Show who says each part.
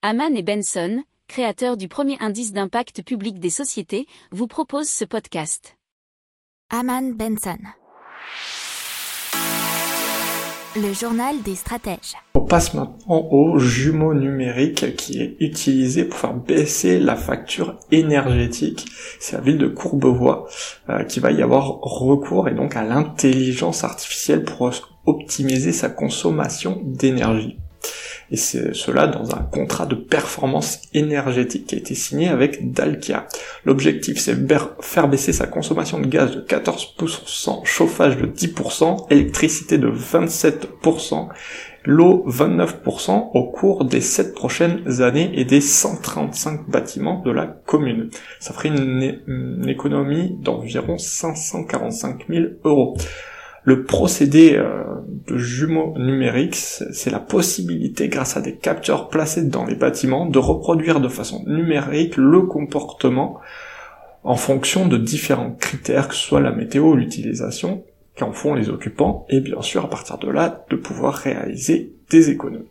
Speaker 1: Haman et Benson, créateurs du premier indice d'impact public des sociétés, vous proposent ce podcast.
Speaker 2: Haman Benson. Le journal des stratèges.
Speaker 3: On passe maintenant au jumeau numérique qui est utilisé pour faire baisser la facture énergétique. C'est la ville de Courbevoie euh, qui va y avoir recours et donc à l'intelligence artificielle pour optimiser sa consommation d'énergie et c'est cela dans un contrat de performance énergétique qui a été signé avec Dalkia. L'objectif c'est faire baisser sa consommation de gaz de 14%, chauffage de 10%, électricité de 27%, l'eau 29% au cours des 7 prochaines années et des 135 bâtiments de la commune. Ça ferait une, une économie d'environ 545 000 euros. Le procédé euh, de jumeaux numériques, c'est la possibilité, grâce à des capteurs placés dans les bâtiments, de reproduire de façon numérique le comportement en fonction de différents critères, que ce soit la météo ou l'utilisation qu'en font les occupants, et bien sûr à partir de là, de pouvoir réaliser des économies.